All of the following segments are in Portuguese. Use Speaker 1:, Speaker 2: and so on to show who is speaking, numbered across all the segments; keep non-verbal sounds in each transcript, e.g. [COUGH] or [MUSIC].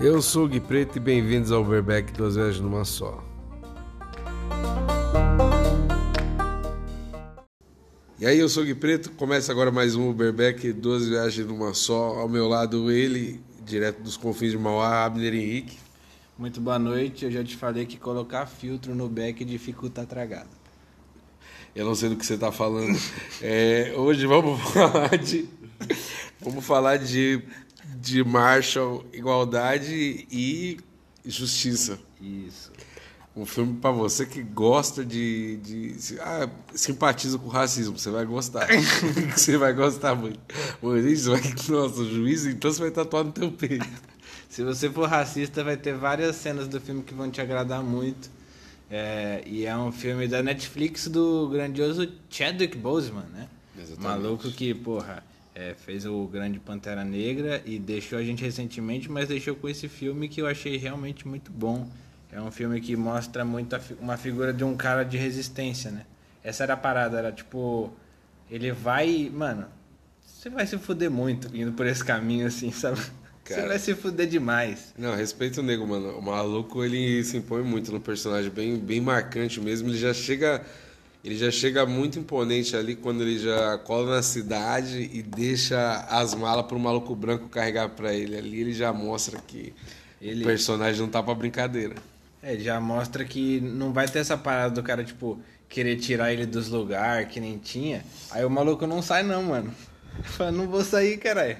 Speaker 1: Eu sou o Gui Preto e bem-vindos ao Verbeck Duas Vezes Numa Só. E aí, eu sou o Gui Preto, começa agora mais um Uberbeck, duas viagens numa só. Ao meu lado, ele, direto dos confins de Mauá, Abner Henrique.
Speaker 2: Muito boa noite, eu já te falei que colocar filtro no beck dificulta a tragada.
Speaker 1: Eu não sei do que você está falando. É, hoje vamos [LAUGHS] falar de. Vamos falar de, de Marshall, igualdade e justiça.
Speaker 2: Isso.
Speaker 1: Um filme para você que gosta de, de, ah, simpatiza com o racismo, você vai gostar. [LAUGHS] você vai gostar muito. Isso vai, nossa, juiz, então você vai tatuar no teu peito.
Speaker 2: Se você for racista, vai ter várias cenas do filme que vão te agradar muito. É, e é um filme da Netflix do grandioso Chadwick Boseman, né?
Speaker 1: Exatamente.
Speaker 2: Maluco que, porra, é, fez o Grande Pantera Negra e deixou a gente recentemente, mas deixou com esse filme que eu achei realmente muito bom. É um filme que mostra muito fi uma figura de um cara de resistência, né? Essa era a parada, era tipo. Ele vai. Mano, você vai se fuder muito indo por esse caminho assim, sabe? [LAUGHS] Cara, você vai se fuder demais.
Speaker 1: Não, respeito o nego, mano. O maluco, ele se impõe muito no personagem, bem, bem marcante mesmo. Ele já chega. Ele já chega muito imponente ali quando ele já cola na cidade e deixa as malas pro maluco branco carregar para ele. Ali ele já mostra que ele... o personagem não tá pra brincadeira.
Speaker 2: É, já mostra que não vai ter essa parada do cara, tipo, querer tirar ele dos lugares que nem tinha. Aí o maluco não sai, não, mano. [LAUGHS] Fala, não vou sair, caralho.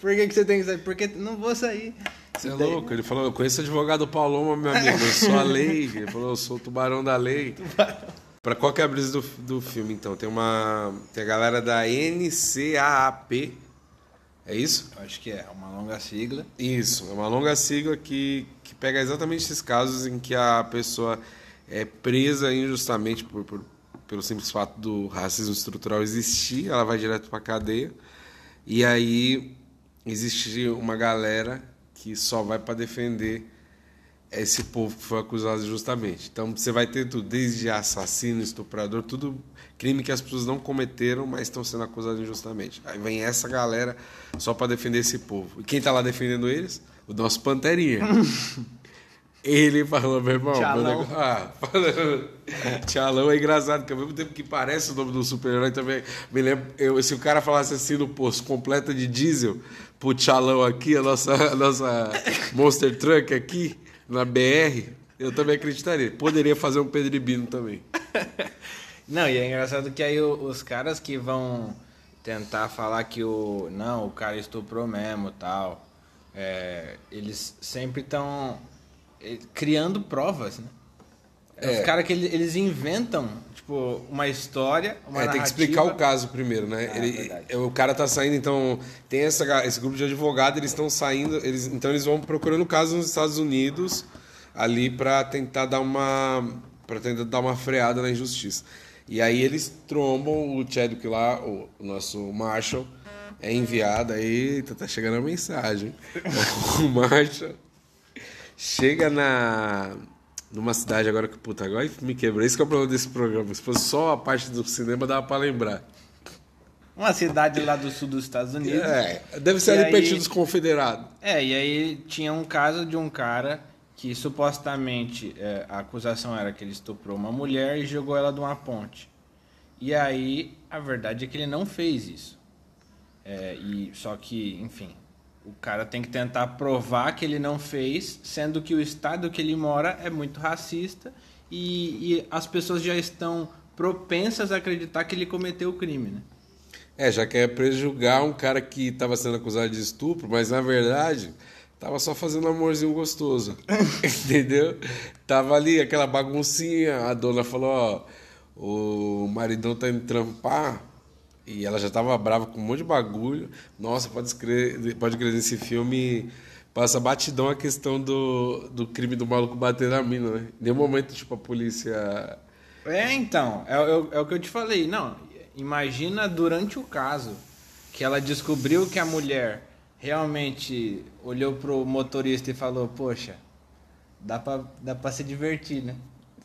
Speaker 2: Por que, que você tem que sair? Porque não vou sair.
Speaker 1: Você é louco? Ele falou, eu conheço o advogado Paloma, meu amigo. Eu sou a lei. Ele falou, eu sou o tubarão da lei. Tubarão. [LAUGHS] Pra qual que é a brisa do, do filme, então? Tem uma. Tem a galera da NCAAP. É isso?
Speaker 2: Acho que é, uma longa sigla.
Speaker 1: Isso, é uma longa sigla que, que pega exatamente esses casos em que a pessoa é presa injustamente por, por pelo simples fato do racismo estrutural existir, ela vai direto para cadeia. E aí existe uma galera que só vai para defender esse povo que foi acusado justamente. Então você vai ter tudo, desde assassino, estuprador, tudo crime que as pessoas não cometeram, mas estão sendo acusados injustamente. Aí vem essa galera só para defender esse povo. E quem está lá defendendo eles? O nosso Panterinha. [LAUGHS] Ele falou, meu irmão.
Speaker 2: Tchalão.
Speaker 1: Meu ah, falando. [LAUGHS] Tchalão é engraçado, porque ao mesmo tempo que parece o nome do super-herói também. Me lembro, eu, se o cara falasse assim no posto, completa de diesel, pro Tchalão aqui, a nossa, a nossa Monster Truck aqui, na BR, eu também acreditaria. Poderia fazer um Pedribino também. [LAUGHS]
Speaker 2: Não, e é engraçado que aí os caras que vão tentar falar que o. Não, o cara estuprou mesmo tal. É, eles sempre estão criando provas, né? É. Os caras que eles, eles, inventam, tipo, uma história, uma
Speaker 1: é, tem que explicar o caso primeiro, né?
Speaker 2: Ah,
Speaker 1: Ele, o cara tá saindo, então tem essa, esse grupo de advogados, eles estão saindo, eles, então eles vão procurando casos nos Estados Unidos ali para tentar dar uma para tentar dar uma freada na injustiça. E aí eles trombam o Chadwick lá, o, o nosso Marshall, é enviado aí, tá chegando a mensagem. [LAUGHS] o Marshall chega na numa cidade agora que puta, agora me quebrou. Esse que é o problema desse programa. Se fosse só a parte do cinema, dava para lembrar.
Speaker 2: Uma cidade lá do sul dos Estados Unidos.
Speaker 1: É, deve ser ali pertinho dos confederados.
Speaker 2: É, e aí tinha um caso de um cara que supostamente é, a acusação era que ele estuprou uma mulher e jogou ela de uma ponte. E aí a verdade é que ele não fez isso. É, e só que, enfim, o cara tem que tentar provar que ele não fez, sendo que o estado que ele mora é muito racista e, e as pessoas já estão propensas a acreditar que ele cometeu o crime, né?
Speaker 1: É, já quer prejugar um cara que estava sendo acusado de estupro, mas na verdade tava só fazendo um amorzinho gostoso. [LAUGHS] Entendeu? Tava ali aquela baguncinha, a dona falou, ó, o maridão tá indo trampar, e ela já tava brava com um monte de bagulho. Nossa, pode crer, pode crer nesse filme passa batidão a questão do, do crime do maluco bater na mina, né? Em nenhum momento, tipo, a polícia.
Speaker 2: É, então, é, é, é o que eu te falei. Não, imagina durante o caso que ela descobriu que a mulher realmente olhou pro motorista e falou: Poxa, dá pra, dá pra se divertir, né?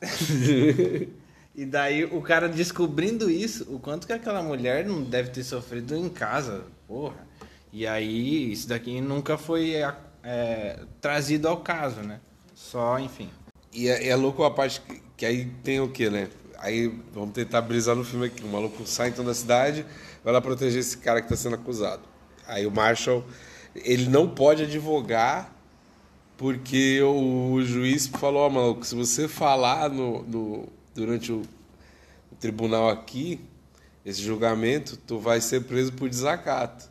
Speaker 2: [LAUGHS] E daí o cara descobrindo isso, o quanto que aquela mulher não deve ter sofrido em casa, porra. E aí isso daqui nunca foi é, trazido ao caso, né? Só, enfim.
Speaker 1: E é, é louco a parte que, que aí tem o quê, né? Aí vamos tentar brisar no filme aqui. O maluco sai então da cidade, vai lá proteger esse cara que está sendo acusado. Aí o Marshall, ele não pode advogar porque o, juiz falou, ó, maluco, se você falar no, no durante o, tribunal aqui, esse julgamento, tu vai ser preso por desacato.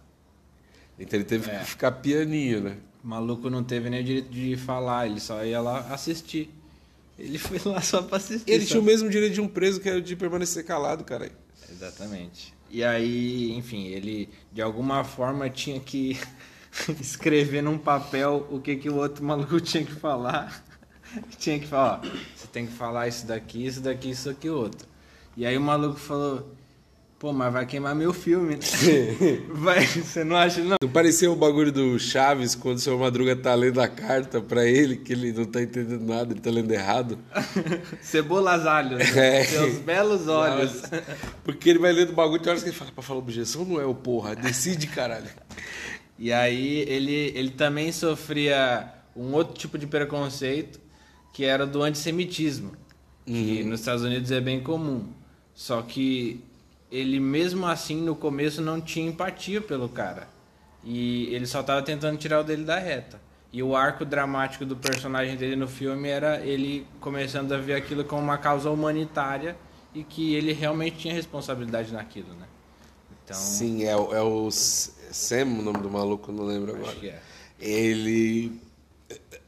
Speaker 1: Então ele teve
Speaker 2: É.
Speaker 1: que ficar pianinho, né?
Speaker 2: O maluco não teve nem o direito de falar, ele só ia lá assistir. Ele foi lá só pra assistir.
Speaker 1: Ele
Speaker 2: só.
Speaker 1: tinha o mesmo direito de um preso que era de permanecer calado, cara.
Speaker 2: Exatamente. E aí, enfim, ele de alguma forma tinha que [LAUGHS] escrever num papel o que, que o outro maluco tinha que falar. [LAUGHS] tinha que falar, ó, você tem que falar isso daqui, isso daqui, isso aqui, outro. E aí o maluco falou, pô, mas vai queimar meu filme. né? [LAUGHS] vai, você não acha não?
Speaker 1: Não parecia o bagulho do Chaves quando o seu Madruga tá lendo a carta pra ele, que ele não tá entendendo nada, ele tá lendo errado? [LAUGHS]
Speaker 2: Cebolas alhos,
Speaker 1: É.
Speaker 2: seus belos olhos.
Speaker 1: Porque ele vai lendo o bagulho tem horas que ele fala, pra falar objeção não é o porra, decide caralho.
Speaker 2: E aí ele, ele também sofria um outro tipo de preconceito, que era do antissemitismo, que nos Estados Unidos é bem comum. Só que ele mesmo assim no começo não tinha empatia pelo cara. E ele só estava tentando tirar o dele da reta. E o arco dramático do personagem dele no filme era ele começando a ver aquilo como uma causa humanitária e que ele realmente tinha responsabilidade naquilo, né? Então,
Speaker 1: Sim, é, o- é o Sam, o nome do maluco, não lembro agora.
Speaker 2: é.
Speaker 1: Ele.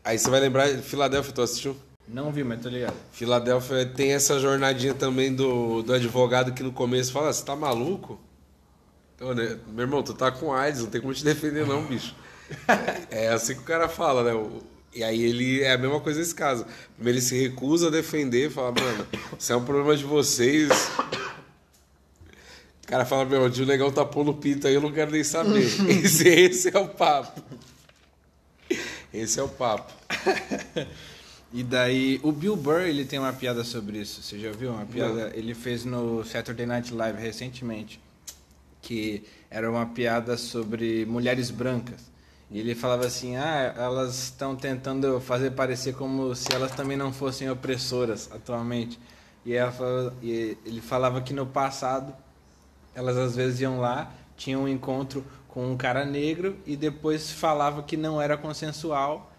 Speaker 1: Aí você vai lembrar, Filadélfia, tu assistiu?
Speaker 2: Não vi, mas tô ligado.
Speaker 1: Filadélfia tem essa jornadinha também do, do advogado que no começo fala: você tá maluco? Ô, né, Meu irmão, tu tá com AIDS, não tem como te defender, não, bicho. É, é assim que o cara fala, né? O- E aí ele é a mesma coisa nesse caso. Primeiro ele se recusa a defender, fala, mano, isso é um problema de vocês. O cara fala, meu, o tio Negão tá pondo pinto aí, eu não quero nem saber. [LAUGHS] Esse, esse é o papo. Esse é o papo. [LAUGHS]
Speaker 2: E daí, o Bill Burr, ele tem uma piada sobre isso. Você já viu uma piada? Ele fez no Saturday Night Live recentemente, que era uma piada sobre mulheres brancas. E ele falava assim: "Ah, elas estão tentando fazer parecer como se elas também não fossem opressoras atualmente". E, falava- e ele falava que no passado elas às vezes iam lá, tinham um encontro com um cara negro e depois falava que não era consensual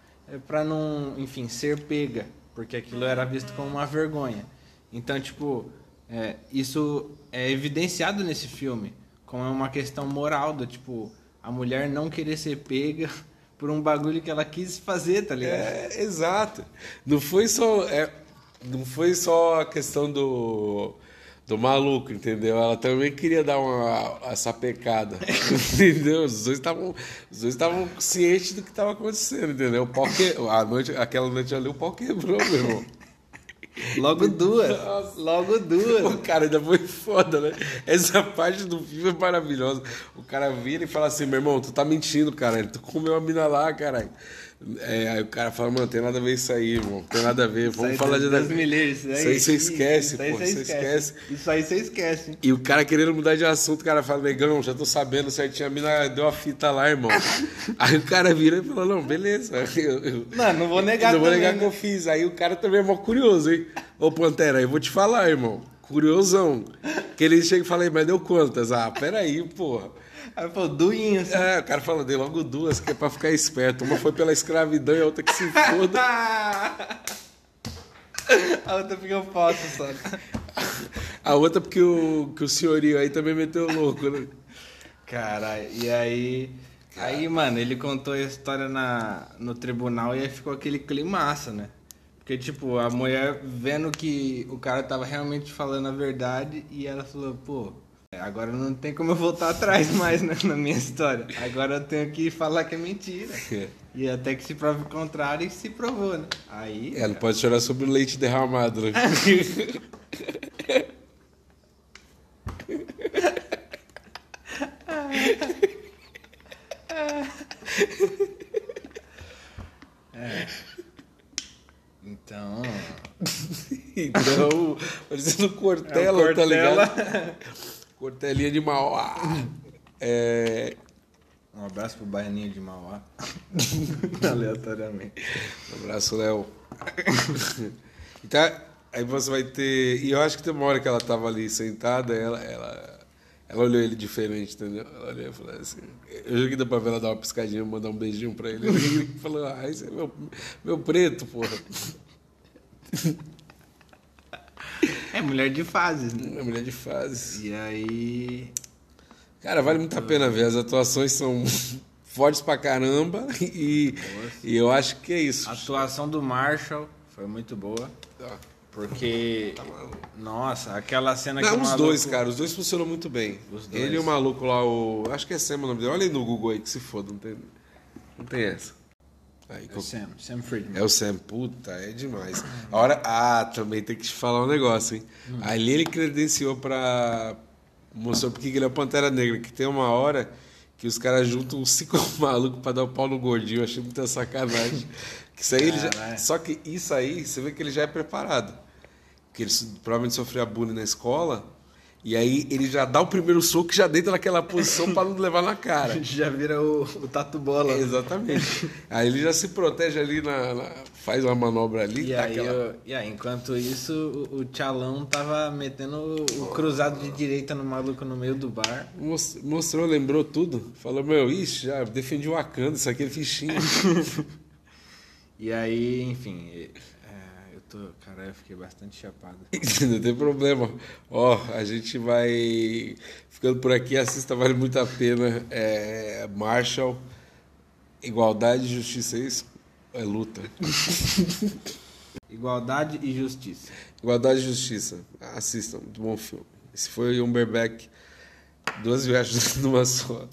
Speaker 2: para não, enfim, ser pega, porque aquilo era visto como uma vergonha. Então, tipo, é, isso é evidenciado nesse filme como uma questão moral do tipo a mulher não querer ser pega [LAUGHS] por um bagulho que ela quis fazer, tá ligado?
Speaker 1: É, exato. Não foi só, é, não foi só a questão do, do maluco, entendeu? Ela também queria dar uma essa pecada, [LAUGHS] entendeu? Os dois estavam, os dois estavam cientes do que estava acontecendo, entendeu? O pau que, a noite, aquela noite ali o pau quebrou, meu irmão.
Speaker 2: Logo duas,
Speaker 1: Nossa.
Speaker 2: logo duas.
Speaker 1: Pô, cara, ainda foi foda, né? Essa parte do filme é maravilhosa. O cara vira e fala assim, meu irmão, tu tá mentindo, cara. Tu comeu a mina lá, caralho. É, aí o cara fala, mano, tem nada a ver isso aí, irmão. Tem nada a ver. Vamos
Speaker 2: Isso aí
Speaker 1: falar de...
Speaker 2: Deus me livre,
Speaker 1: Isso aí você esquece,
Speaker 2: isso aí
Speaker 1: pô.
Speaker 2: você
Speaker 1: esquece.
Speaker 2: Isso aí você esquece.
Speaker 1: E o cara querendo mudar de assunto, o cara fala, negão, já tô sabendo certinho, a mina deu a fita lá, irmão. [LAUGHS] aí o cara vira e fala, não, beleza. [LAUGHS] Eu, eu-
Speaker 2: Não, não vou negar
Speaker 1: Não vou negar
Speaker 2: né?
Speaker 1: que eu fiz. Aí o cara também é mó curioso, hein? Ô, Pantera, eu vou te falar, irmão. Curiosão. Que ele chega e fala, "Ei, mas deu quantas? Ah, peraí, porra.
Speaker 2: Aí falou, duinho. assim.
Speaker 1: É, o cara fala, dei logo duas, que é pra ficar esperto. Uma foi pela escravidão e a outra que se foda. [LAUGHS]
Speaker 2: A outra ficou falsa só.
Speaker 1: A outra porque o, que o senhorio aí também meteu louco, né?
Speaker 2: Caralho, e aí. Aí, mano, ele contou a história na, no tribunal e aí ficou aquele climaço, né? Porque, tipo, a mulher vendo que o cara tava realmente falando a verdade e ela falou, pô, agora não tem como eu voltar atrás mais né, na minha história. Agora eu tenho que falar que é mentira. [LAUGHS] E até que se prove o contrário e se provou, né? Aí.
Speaker 1: É, não pode chorar sobre o leite derramado, né? [LAUGHS]
Speaker 2: Então. [LAUGHS]
Speaker 1: Então, parecendo Cortella,
Speaker 2: É o
Speaker 1: tá ligado? Cortelinha de Mauá. É...
Speaker 2: Um abraço pro Baianinho de Mauá. [LAUGHS] Aleatoriamente.
Speaker 1: Um abraço, Léo. então, aí você vai ter. E eu acho que tem uma hora que ela tava ali sentada, ela, ela, ela olhou ele diferente, entendeu? Ela olhou e falou assim. Eu joguei ver ela dar uma piscadinha, mandar um beijinho pra ele. [LAUGHS] Ele falou, ah, esse é meu, meu preto, porra.
Speaker 2: É mulher de fases, né?
Speaker 1: É mulher de fases.
Speaker 2: E aí.
Speaker 1: Cara, vale muito a pena ver. As atuações são [LAUGHS] fortes pra caramba. [LAUGHS] E, e eu acho que é isso.
Speaker 2: A atuação do Marshall foi muito boa.
Speaker 1: Ah,
Speaker 2: Porque. Nossa, aquela cena que
Speaker 1: Não, os
Speaker 2: maluco-
Speaker 1: dois, cara, os dois funcionam muito bem.
Speaker 2: Os dois.
Speaker 1: Ele e o maluco lá, o. Acho que é Sam o nome dele. Olha aí no Google aí que se foda, não tem, não tem essa. Aí,
Speaker 2: É o Sam, Sam Friedman.
Speaker 1: É o Sam, puta, é demais. A hora. Ah, também tem que te falar um negócio, hein? Ali ele credenciou pra. Mostrou porque que ele é o Pantera Negra, que tem uma hora que os caras juntam cinco [LAUGHS] malucos pra dar o pau no gordinho. Eu achei muita sacanagem. Que isso aí já-. Só que isso aí, você vê que ele já é preparado. Porque ele provavelmente sofreu bullying na escola. E aí ele já dá o primeiro soco e já deita naquela posição pra não levar na cara. [LAUGHS]
Speaker 2: Já vira o, o Tatu Bola.
Speaker 1: É, exatamente. Aí ele já se protege ali, na, na- faz uma manobra ali.
Speaker 2: E
Speaker 1: dá
Speaker 2: aí,
Speaker 1: aquela-
Speaker 2: eu- e aí, enquanto isso, o, o Tchalão tava metendo o, cruzado de direita no maluco no meio do bar.
Speaker 1: Mos- Mostrou, lembrou tudo. Falou, meu, ixi, já defendi o Wakanda, isso aqui é fichinho. [LAUGHS]
Speaker 2: E aí, enfim, tô. Cara, eu fiquei bastante chapado. [LAUGHS]
Speaker 1: Não tem problema. Ó, a gente vai ficando por aqui. Assista, vale muito a pena. É, Marshall, igualdade e justiça, é isso? É luta. [LAUGHS]
Speaker 2: Igualdade e justiça.
Speaker 1: Igualdade e justiça. Assistam, muito bom filme. Esse foi um Umberbeck. Duas viagens [LAUGHS] numa só.